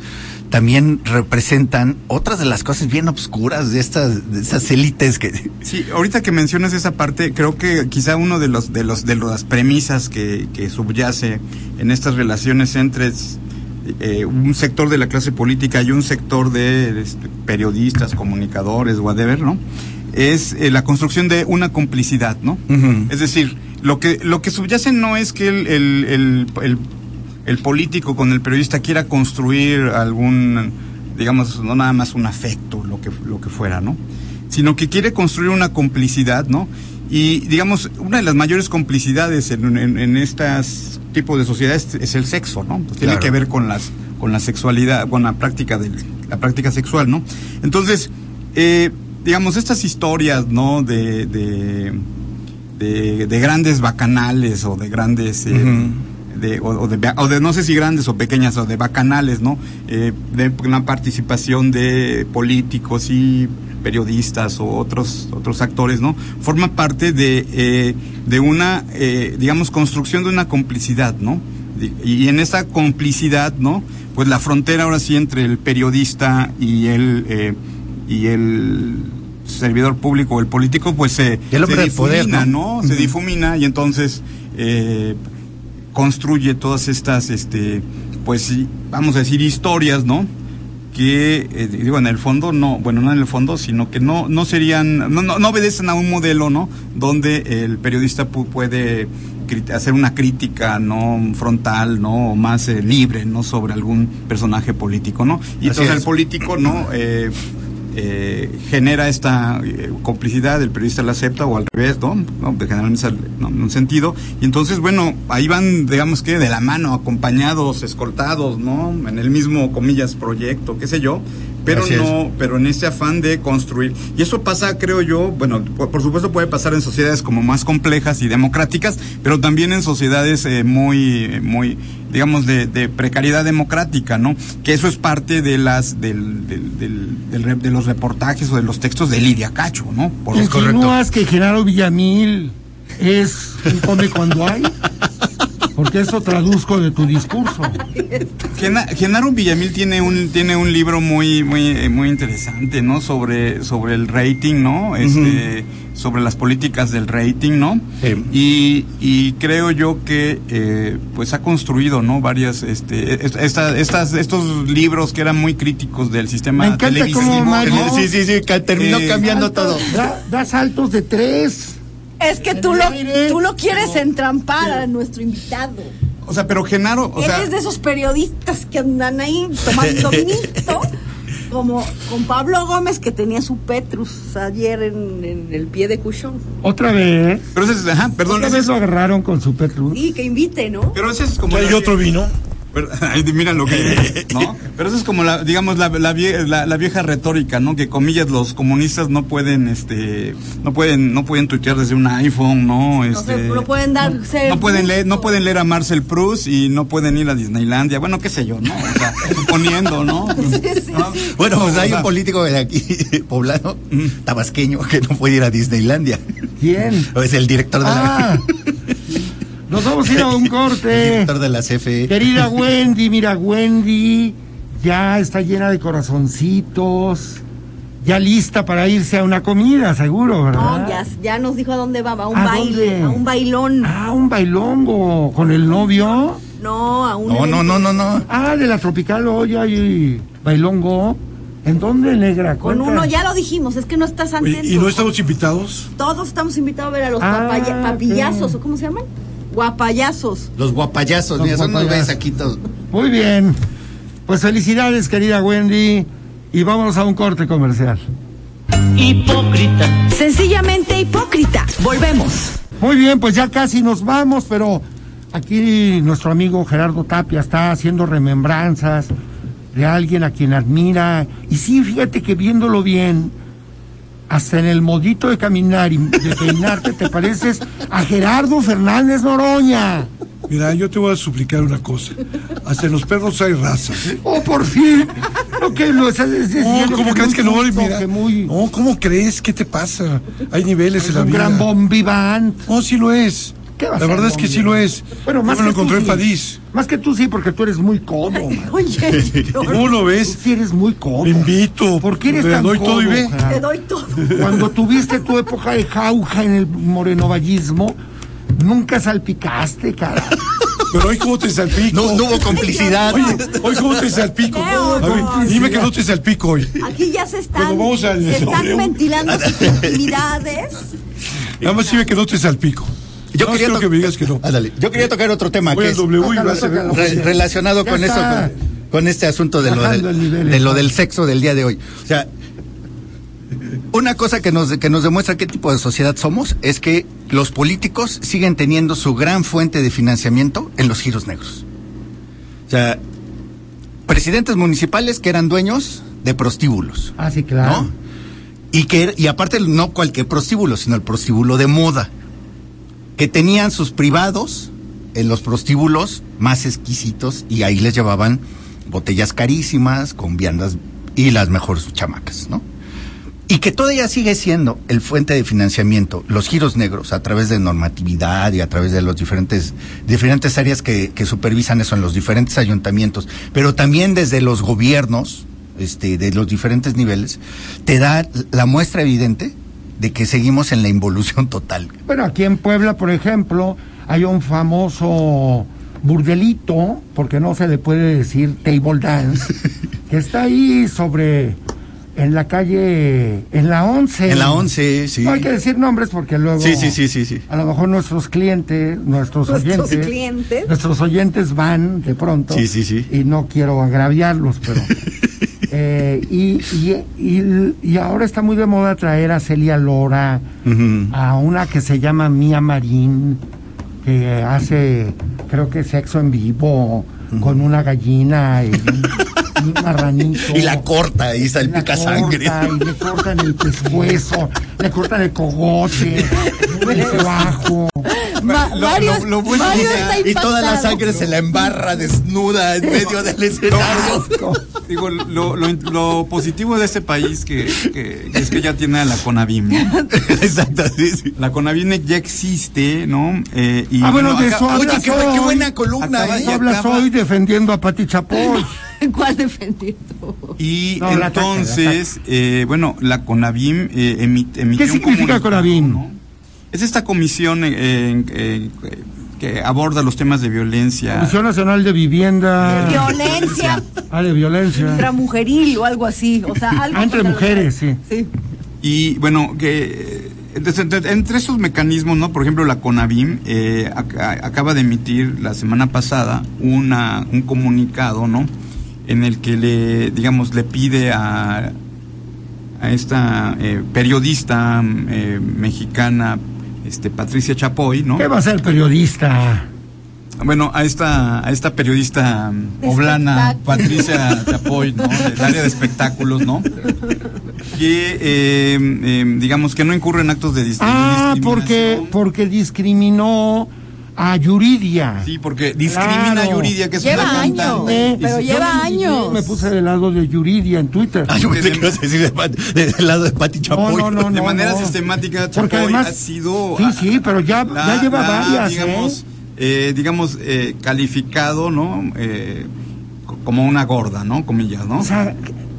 también representan otras de las cosas bien obscuras de estas de esas élites que Sí, ahorita que mencionas esa parte, creo que quizá uno de los de los de las premisas que, que subyace en estas relaciones entre eh, un sector de la clase política y un sector de este, periodistas, comunicadores, whatever, ¿no? Es eh, la construcción de una complicidad, ¿no? Es decir, lo que lo que subyace no es que el, el, el, el- el político con el periodista quiera construir algún, digamos, no nada más un afecto, lo que, lo que fuera, ¿no? Sino que quiere construir una complicidad, ¿no? Y, digamos, una de las mayores complicidades en, en, en estas tipos de sociedades es el sexo, ¿no? Pues tiene Claro. que ver con las con la sexualidad, con la práctica de la práctica sexual, ¿no? Entonces, eh, digamos, estas historias, ¿no? De, de, de, de grandes bacanales o de grandes... eh. De, o, o de, o de no sé si grandes o pequeñas o de bacanales, ¿no? Eh, de la participación de políticos y periodistas o otros otros actores, ¿no? Forma parte de, eh, de una, eh, digamos, construcción de una complicidad, ¿no? Y, en esa complicidad, ¿no? Pues la frontera ahora sí entre el periodista y el y el servidor público o el político, pues se, El se poder, difumina, ¿no? ¿no? Se difumina y entonces eh, construye todas estas, este, pues vamos a decir, historias, ¿no? Que, eh, digo, en el fondo, no, bueno, no en el fondo, sino que no, no serían, no, no, no obedecen a un modelo, ¿no? Donde el periodista pu- puede hacer una crítica, ¿no? Frontal, ¿no? O más eh, libre, ¿no? Sobre algún personaje político, ¿no? Y Así entonces es. el político, ¿no? Eh, eh, genera esta eh, complicidad, el periodista la acepta o al revés, ¿no? ¿No? Generalmente ¿no? en un sentido. Y entonces, bueno, ahí van, digamos que de la mano, acompañados, escoltados, ¿no? En el mismo, comillas, proyecto, qué sé yo. Pero Así es. no, pero en este afán de construir. Y eso pasa, creo yo, bueno, por, por supuesto puede pasar en sociedades como más complejas y democráticas, pero también en sociedades eh, muy, muy, digamos, de, de precariedad democrática, ¿no? Que eso es parte de las, del, del, del- del re- de los reportajes o de los textos de Lidia Cacho, ¿no? Por Es correcto. ¿Insinúas que Genaro Villamil es un come cuando hay? Porque eso traduzco de tu discurso. Gena- Genaro Villamil tiene un tiene un libro muy muy eh, muy interesante, ¿no? Sobre sobre el rating, ¿no? Este sobre las políticas del rating, ¿no? Sí. Y, y creo yo que eh, pues ha construido, ¿no? Varias, este, es- esta- estas, estos libros que eran muy críticos del sistema Me encanta televisivo. cómo Mario- Sí, sí, sí, terminó Eh, cambiando Saltos, todo. Da, da saltos de tres. Es que tú lo, tú lo quieres entrampar a nuestro invitado. O sea, pero Genaro, o Él sea, es de esos periodistas que andan ahí tomando vinito, como con Pablo Gómez que tenía su Petrus ayer en, en el pie de Cushon. Otra vez. pero ese es, ajá, perdón, Otra vez lo agarraron con su Petrus. Sí, que invite, ¿no? pero ese es como ¿Hay otro vino? Mira lo que ¿no? Pero eso es como la, digamos, la, la, vie- la- la vieja retórica, ¿no? Que comillas los comunistas no pueden, este, no pueden, no pueden tuitear desde un iPhone, ¿no? No, Este, no pueden darse. no pueden leer, no pueden leer a Marcel Proust y no pueden ir a Disneylandia, bueno, qué sé yo, ¿no? O sea, suponiendo, ¿no? Sí, sí, ¿No? sí. Bueno, pues hay un político de aquí, poblano, tabasqueño, que no puede ir a Disneylandia. ¿Quién? O es el director de Ah, la, nos vamos a ir a un corte. director de la. CFE. Querida Wendy, mira, Wendy ya está llena de corazoncitos. Ya lista para irse a una comida, seguro, ¿verdad? No, ya, ya nos dijo a dónde va, va a un ¿A baile, dónde? a un bailón. Ah, un bailongo con el novio. No, a un. No, no, no, no, no. Ah, de la Tropical hoy hay bailongo. ¿En dónde, negra? Con Cuenta. uno, ya lo dijimos, es que no estás antes. ¿Y no estamos invitados? Todos estamos invitados a ver a los Ah, papaya- papillazos. ¿o cómo se llaman? Guapayazos. Los guapayazos, Los mira, son unos guapayazos. todos. Muy bien. Pues felicidades, querida Wendy. Y vámonos a un corte comercial. Hipócrita. Sencillamente hipócrita. Volvemos. Muy bien, pues ya casi nos vamos, pero aquí nuestro amigo Gerardo Tapia está haciendo remembranzas de alguien a quien admira. Y sí, fíjate que viéndolo bien, hasta en el modito de caminar y de peinarte te pareces a Gerardo Fernández Noroña. Mira, yo te voy a suplicar una cosa. Hasta en los perros hay razas. ¿eh? ¡Oh, por fin! ¿No que lo estás diciendo? No, ¿cómo que crees que no? Mira, que muy... No, ¿cómo crees? ¿Qué te pasa? Hay niveles es en la un vida. gran bon vivant. No, sí lo es. ¿Qué va a La ser verdad es que sí lo es. Bueno, Yo más me lo que tú encontré en sí. París. Más que tú sí, porque tú eres muy cómodo. man. Oye, ¿Cómo lo Tú ves? sí eres muy cómodo. Te invito. ¿Por qué eres Le tan doy todo y cómodo, ve. Te doy todo. Cuando tuviste tu época de jauja en el morenovallismo, nunca salpicaste, cara. Pero hoy cómo te salpico. No, no hubo complicidad. Oye, hoy cómo te salpico. A ver, dime que no te salpico hoy. Aquí ya se están, Cuando vamos al- se están ventilando sus intimidades. Nada más dime que no te salpico. Yo quería quiero to- que me digas que no. Ándale, yo quería tocar otro tema Voy que es W re- relacionado con eso, está. con, con este asunto de lo, del, el nivel, de lo entonces. del sexo del día de hoy. O sea, una cosa que nos, que nos demuestra qué tipo de sociedad somos es que los políticos siguen teniendo su gran fuente de financiamiento en los giros negros. O sea, presidentes municipales que eran dueños de prostíbulos. Ah, sí, claro. ¿no? Y que y aparte no cualquier prostíbulo, sino el prostíbulo de moda, que tenían sus privados en los prostíbulos más exquisitos y ahí les llevaban botellas carísimas con viandas y las mejores chamacas, ¿no? Y que todavía sigue siendo el fuente de financiamiento, los giros negros, a través de normatividad y a través de los diferentes, diferentes áreas que, que supervisan eso en los diferentes ayuntamientos, pero también desde los gobiernos, este, de los diferentes niveles, te da la muestra evidente de que seguimos en la involución total. Bueno, aquí en Puebla, por ejemplo, hay un famoso burdelito, porque no se le puede decir table dance, que está ahí sobre, en la calle, en la 11. En la 11, sí. No hay que decir nombres porque luego... Sí, sí, sí, sí, sí. A lo mejor nuestros clientes, nuestros, Nuestros oyentes... clientes. Nuestros oyentes van de pronto. Sí, sí, sí. Y no quiero agraviarlos, pero... eh, y, y, y, y ahora está muy de moda traer a Celia Lora, a una que se llama Mía Marín, que hace, creo que sexo en vivo, con una gallina y un, marranito. Y la corta y Y la salpica sangre. corta, Y le cortan el pescuezo, le cortan el cogote, el bajo. Ma- Lo- Mario, lo- lo bueno Mario es- está Y toda la sangre se la embarra desnuda en medio del escenario. Digo, lo, lo, lo positivo de este país que, que es que ya tiene a la CONAVIM, ¿no? Exacto, sí, sí. La CONAVIM ya existe, ¿no? Eh, y Ah, bueno, de eso Oye, qué, qué buena columna, Acaba- ¿eh? y Hablas acaba- hoy defendiendo a Pati Chapoy. ¿Cuál defendiendo? Y No, la ataca, la entonces, eh, bueno, la CONAVIM eh, emi- emitió ¿Qué significa CONAVIM? ¿no? Es esta comisión eh, eh, eh, que aborda los temas de violencia. Comisión Nacional de Vivienda. Violencia Ah, de violencia. intramujeril o algo así. O sea, algo Ah, entre mujeres, sí. Sí. Y bueno, que entonces, entre, esos mecanismos, ¿no? Por ejemplo, la CONAVIM eh, ac- acaba de emitir la semana pasada una, un comunicado, ¿no? En el que le, digamos, le pide a, a esta eh, periodista eh, mexicana, este, Patricia Chapoy, ¿no? ¿Qué va a ser periodista? Bueno, a esta, a esta periodista mm, poblana. Patricia Chapoy, ¿no? Del área de espectáculos, ¿no? Que, eh, eh, digamos, que no incurre en actos de dis- Ah, discriminación. porque, porque discriminó a Yuridia. Sí, porque discrimina Claro. a Yuridia, que es Lleva una años, cantante. Eh, pero si yo lleva años. Me puse del lado de Yuridia en Twitter. Ah, yo pensé que ibas a decir del lado de Pati Chapoy. no, no, de no, manera no. sistemática, Porque Chapoy además- ha sido... Sí, sí, pero ya, la- ya lleva la, varias, digamos, ¿eh? eh, digamos, eh, calificado, ¿no? Eh, co- como una gorda, ¿no? Comillas, ¿no? O sea,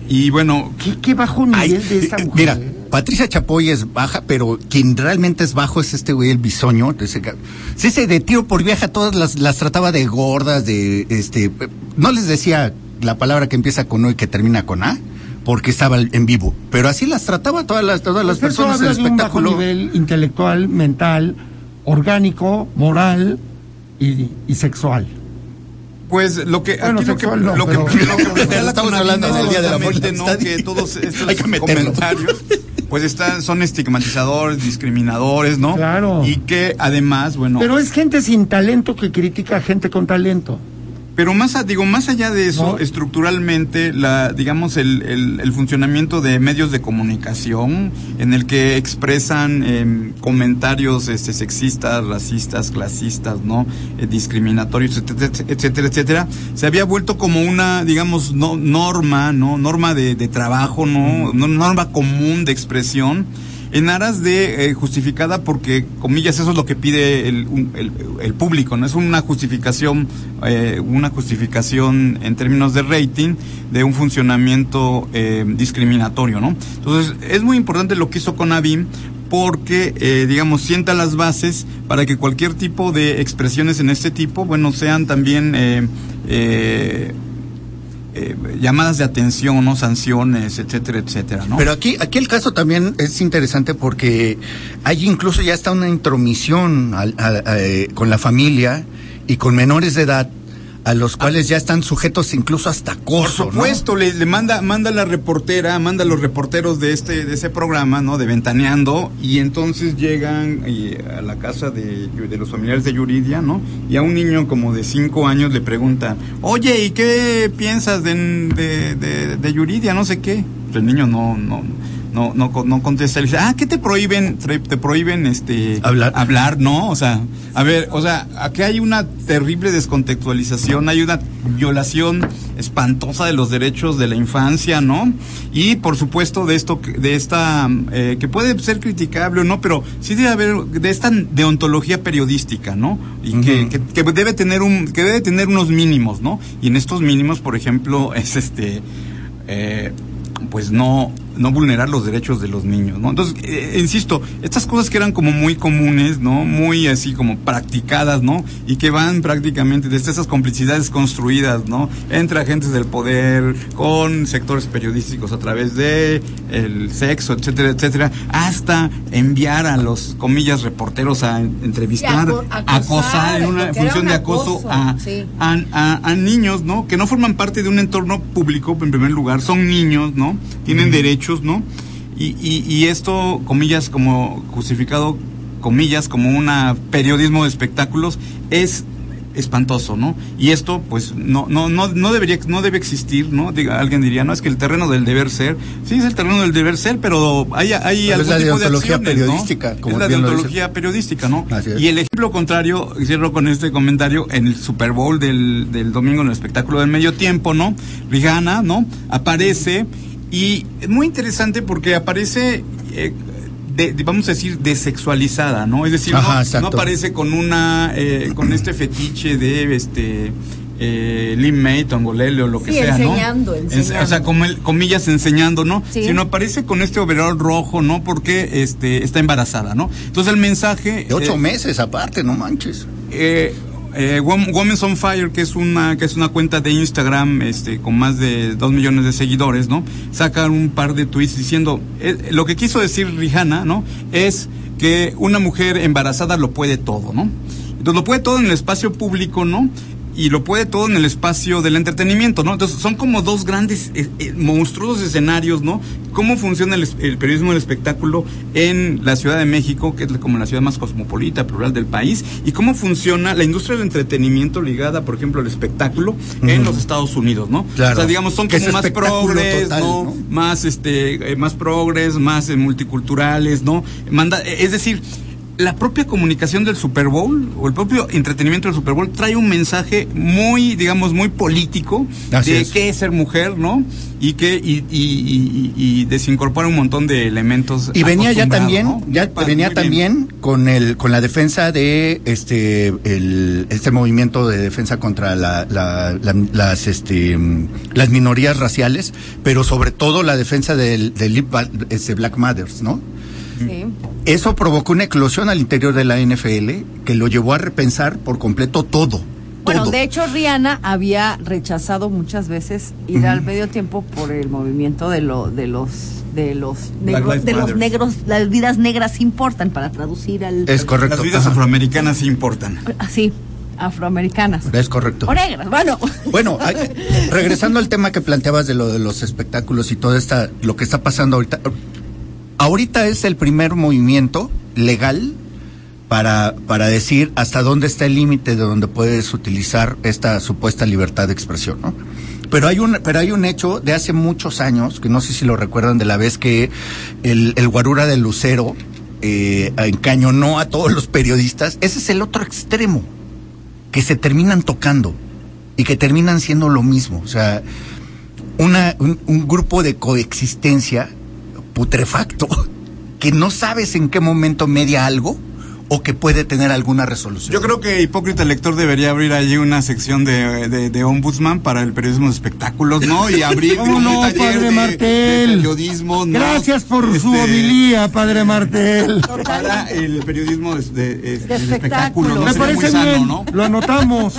y bueno, ¿qué, qué bajo Ay, nivel de esta eh, mujer? Mira, Patricia Chapoy es baja, pero quien realmente es bajo es este güey, el bisoño. Ese, sí, ese de tiro por viaje a todas las, las trataba de gordas, de este. No les decía la palabra que empieza con O y que termina con A, porque estaba en vivo. Pero así las trataba todas las, todas las personas del habla de un bajo espectáculo. nivel intelectual, mental, orgánico, moral y, y sexual. Pues lo que Bueno, aquí lo que, no, lo que, pero- lo que plantea la Estamos hablando es del Día y la justamente, ¿no? Que todos estos Hay que meterlo. comentarios pues están son estigmatizadores, discriminadores, ¿no? Claro. Y que además, bueno, Pero es gente sin talento que critica a gente con talento. Pero más, a- digo, más allá de eso, No. estructuralmente, la, digamos, el, el, el funcionamiento de medios de comunicación en el que expresan em, comentarios este, sexistas, racistas, clasistas, ¿no? Eh, discriminatorios, etcétera, etcétera, etcétera, se había vuelto como una, digamos, no, norma, ¿no? Norma de, de trabajo. No- Norma común de expresión en aras de eh, justificada porque comillas eso es lo que pide el, el, público no es una justificación eh, una justificación en términos de rating de un funcionamiento eh, discriminatorio no entonces es muy importante lo que hizo Conavim porque digamos sienta las bases para que cualquier tipo de expresiones en este tipo bueno sean también eh, eh, eh, llamadas de atención, ¿no? Sanciones, etcétera, etcétera, ¿no? Pero aquí, aquí el caso también es interesante porque hay incluso ya está una intromisión eh, con la familia y con menores de edad a los cuales ya están sujetos incluso hasta Por acoso. ¿no? supuesto, le, le manda, manda la reportera, manda los reporteros de este, de ese programa, ¿no? De Ventaneando, y entonces llegan a la casa de, de los familiares de Yuridia, ¿no? Y a un niño como de cinco años le pregunta, oye, ¿y qué piensas de, de, de- de Yuridia? No sé qué. Pues el niño no, no, no, no, no contesta. Le dice, ah, ¿qué te prohíben? Te prohíben este Hablar. hablar, ¿no? O sea, a ver, o sea, aquí hay una terrible descontextualización, hay una violación espantosa de los derechos de la infancia, ¿no? Y por supuesto de esto, de esta, eh, que puede ser criticable o no, pero sí debe haber, de esta deontología periodística, ¿no? Y que, que, que debe tener un, que debe tener unos mínimos, ¿no? Y en estos mínimos, por ejemplo, es este, eh, pues no no vulnerar los derechos de los niños, ¿no? Entonces, eh, insisto, estas cosas que eran como muy comunes, ¿no? Muy así como practicadas, ¿no? Y que van prácticamente desde esas complicidades construidas, ¿no? Entre agentes del poder, con sectores periodísticos a través de el sexo, etcétera, etcétera, hasta enviar a los, comillas, reporteros a en- entrevistar, aco- acosar, acosar en una función de un acoso acoso, a, sí. a, a- a niños, ¿no? Que no forman parte de un entorno público, en primer lugar, son niños, ¿no? Tienen derechos, ¿no? Y, y, y esto, comillas, como justificado, comillas, como un periodismo de espectáculos, es espantoso, ¿no? Y esto, pues, no, no, no, no debería, no debe existir, ¿no? Diga, alguien diría, no, es que el terreno del deber ser, sí es el terreno del deber ser, pero hay, hay Pero es algún la tipo de acciones, periodística, ¿no? como es la deontología periodística, ¿no? Es. Y el ejemplo contrario, cierro con este comentario, en el Super Bowl del, del domingo en el espectáculo del medio tiempo, ¿no? Rihanna, ¿no? Aparece y es muy interesante porque aparece, eh, de- de- vamos a decir, desexualizada, ¿no? Es decir, Ajá, no, aparece con una, eh, con este fetiche de, este, eh, Limate, Tongolele o lo que Sí, sea, enseñando, ¿no? enseñando. o sea, como el- comillas enseñando, ¿no? Sí. Sino aparece con este overall rojo, ¿no? Porque este está embarazada, ¿no? Entonces el mensaje De ocho eh, meses aparte, no manches. eh, eh, Wom- Women's on Fire, que es una que es una cuenta de Instagram, este, con más de dos millones de seguidores, ¿no? Sacan un par de tweets diciendo eh, lo que quiso decir Rihanna, ¿no? Es que una mujer embarazada lo puede todo, ¿no? Entonces lo puede todo en el espacio público, ¿no? Y lo puede todo en el espacio del entretenimiento, ¿no? Entonces son como dos grandes, eh, eh, monstruosos escenarios, ¿no? Cómo funciona el, periodismo del espectáculo en la Ciudad de México, que es como la ciudad más cosmopolita, plural del país, y cómo funciona la industria del entretenimiento ligada, por ejemplo, al espectáculo en los Estados Unidos, ¿no? Claro. O sea, digamos, son como más progres, total, ¿no? ¿no? Más, este, eh, más progres, más multiculturales, ¿no? Manda, es decir, la propia comunicación del Super Bowl o el propio entretenimiento del Super Bowl trae un mensaje muy, digamos, muy político Así de es. qué es ser mujer, ¿no? Y que y, y, y- y- desincorpora un montón de elementos. Y venía ya también, ¿no? ya venía bien. también con el con la defensa de este el, este movimiento de defensa contra la, la- la- las este las minorías raciales, pero sobre todo la defensa del, del Lip- este Black Matters, ¿no? Sí. Eso provocó una eclosión al interior de la NFL que lo llevó a repensar por completo todo. Bueno, todo. de hecho Rihanna había rechazado muchas veces ir al medio tiempo por el movimiento de lo de los de los negros, de los negros, las vidas negras importan para traducir al es correcto. Las vidas Ajá. afroamericanas importan. así, afroamericanas. Es correcto. O negras, bueno. Bueno, hay- regresando al tema que planteabas de lo de los espectáculos y todo esta, lo que está pasando ahorita. Ahorita es el primer movimiento legal para, para decir hasta dónde está el límite de donde puedes utilizar esta supuesta libertad de expresión, ¿no? Pero hay un, pero hay un hecho de hace muchos años, que no sé si lo recuerdan de la vez que el, el guarura del Lucero eh, encañonó a todos los periodistas. Ese es el otro extremo que se terminan tocando y que terminan siendo lo mismo. O sea, una, un, un grupo de coexistencia putrefacto que no sabes en qué momento media algo o que puede tener alguna resolución. Yo creo que Hipócrita Lector debería abrir allí una sección de, de, de ombudsman para el periodismo de espectáculos, ¿no? Y abrir ¿Cómo un no, taller padre de- Martel? de periodismo, ¿no? Gracias por su Este, homilía, padre Martel. Para el periodismo de, de- de- del espectáculo. espectáculo, ¿no? Me Sería muy parece sano, bien, ¿no? lo anotamos.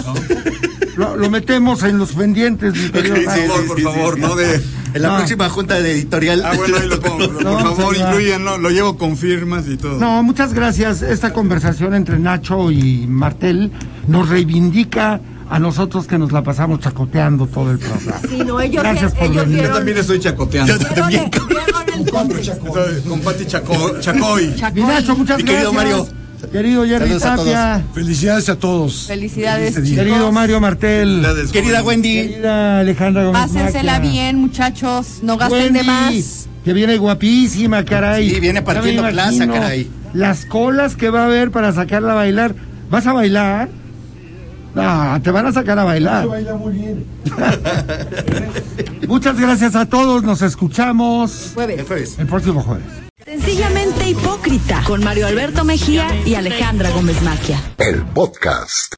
Lo, lo metemos en los pendientes, mi querido Por Jaime. favor, por favor, ¿no? De, en la No. próxima junta de editorial. ah, bueno, ahí lo pongo. Por No, favor, incluyanlo. Lo llevo con firmas y todo. No, muchas gracias. Esta conversación entre Nacho y Martel nos reivindica a nosotros que nos la pasamos chacoteando todo el programa. Sí, no, ellos, Gracias por ellos venir. Yo también estoy chacoteando. vieron el Estoy con Pati Chaco, Chacoy. Chacoy. Mi Nacho, muchas Mi gracias. querido Mario. Querido Jerry Saludos a Tapia. Felicidades a todos. Felicidades. Querido Mario Martel. Felicidades, Querida. Wendy. Querida Alejandra Gómez Pásensela Maquia. bien, muchachos. No gasten de más. Que viene guapísima, caray. Sí, viene partiendo plaza, caray. Las colas que va a haber para sacarla a bailar. ¿Vas a bailar? No, te van a sacar a bailar. Muchas gracias a todos. Nos escuchamos Jueves. El próximo jueves. Hipócrita con Mario Alberto Mejía y Alejandra Gómez Maquia. El podcast.